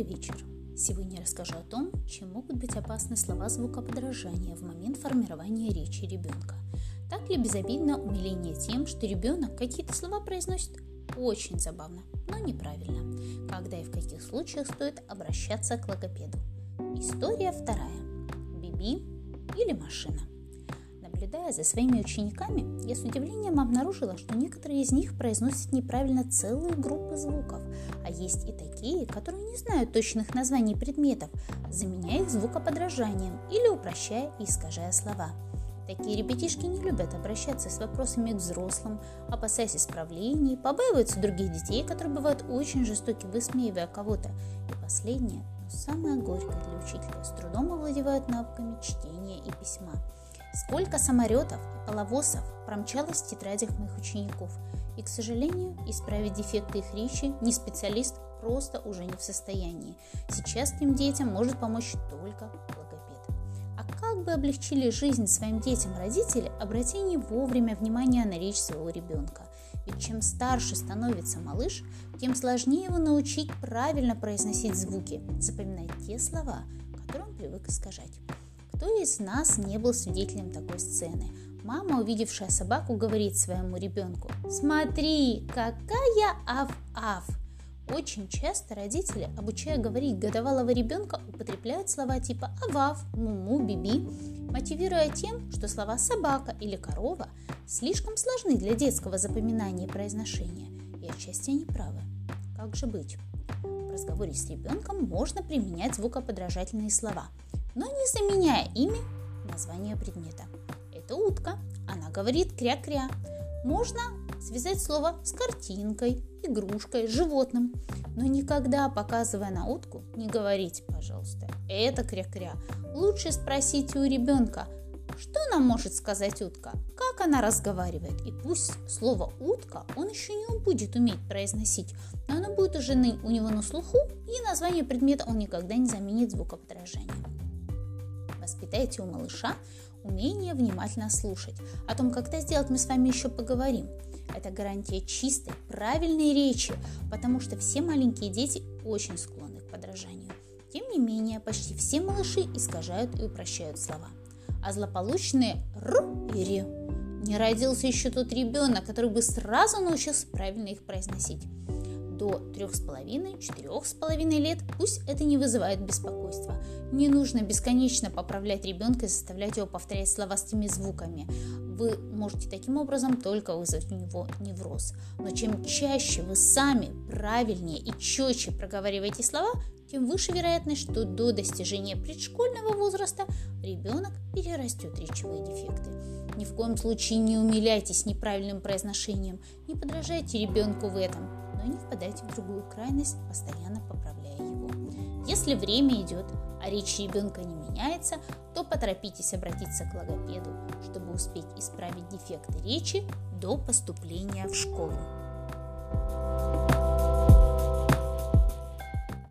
Добрый вечер! Сегодня я расскажу о том, чем могут быть опасны слова звукоподражания в момент формирования речи ребенка. Так ли безобидно умиление тем, что ребенок какие-то слова произносит очень забавно, но неправильно. Когда и в каких случаях стоит обращаться к логопеду. История вторая. Биби или машина. Наблюдая за своими учениками, я с удивлением обнаружила, что некоторые из них произносят неправильно целые группы звуков, а есть и такие, которые не знают точных названий предметов, заменяя их звукоподражанием или упрощая и искажая слова. Такие ребятишки не любят обращаться с вопросами к взрослым, опасаясь исправлений, побаиваются других детей, которые бывают очень жестоки, высмеивая кого-то. И последнее, но самое горькое для учителя, с трудом овладевают навыками чтения и письма. Сколько самолетов и половозов промчалось в тетрадях моих учеников. И, к сожалению, исправить дефекты их речи ни специалист просто уже не в состоянии. Сейчас этим детям может помочь только логопед. А как бы облегчили жизнь своим детям родители, обрати не вовремя внимание на речь своего ребенка. Ведь чем старше становится малыш, тем сложнее его научить правильно произносить звуки, запоминать те слова, которые он привык искажать. Кто из нас не был свидетелем такой сцены? Мама, увидевшая собаку, говорит своему ребенку «Смотри, какая ав-ав!» Очень часто родители, обучая говорить годовалого ребенка, употребляют слова типа «авав», «муму», «биби», мотивируя тем, что слова «собака» или «корова» слишком сложны для детского запоминания и произношения, и отчасти они правы. Как же быть? В разговоре с ребенком можно применять звукоподражательные слова – но не заменяя ими название предмета. Это утка, она говорит кря-кря. Можно связать слово с картинкой, игрушкой, животным, но никогда, показывая на утку, не говорите, пожалуйста, это кря-кря. Лучше спросите у ребенка, что нам может сказать утка, как она разговаривает. И пусть слово утка он еще не будет уметь произносить, но оно будет уже у него на слуху, и название предмета он никогда не заменит звукоподражением воспитайте у малыша умение внимательно слушать. О том, как это сделать, мы с вами еще поговорим. Это гарантия чистой, правильной речи, потому что все маленькие дети очень склонны к подражанию. Тем не менее, почти все малыши искажают и упрощают слова. А злополучные «р» и «ре» не родился еще тот ребенок, который бы сразу научился правильно их произносить до 3,5-4,5 лет, пусть это не вызывает беспокойства. Не нужно бесконечно поправлять ребенка и заставлять его повторять слова с теми звуками. Вы можете таким образом только вызвать у него невроз. Но чем чаще вы сами правильнее и четче проговариваете слова, тем выше вероятность, что до достижения предшкольного возраста ребенок перерастет речевые дефекты. Ни в коем случае не умиляйтесь неправильным произношением, не подражайте ребенку в этом но не впадайте в другую крайность, постоянно поправляя его. Если время идет, а речь ребенка не меняется, то поторопитесь обратиться к логопеду, чтобы успеть исправить дефекты речи до поступления в школу.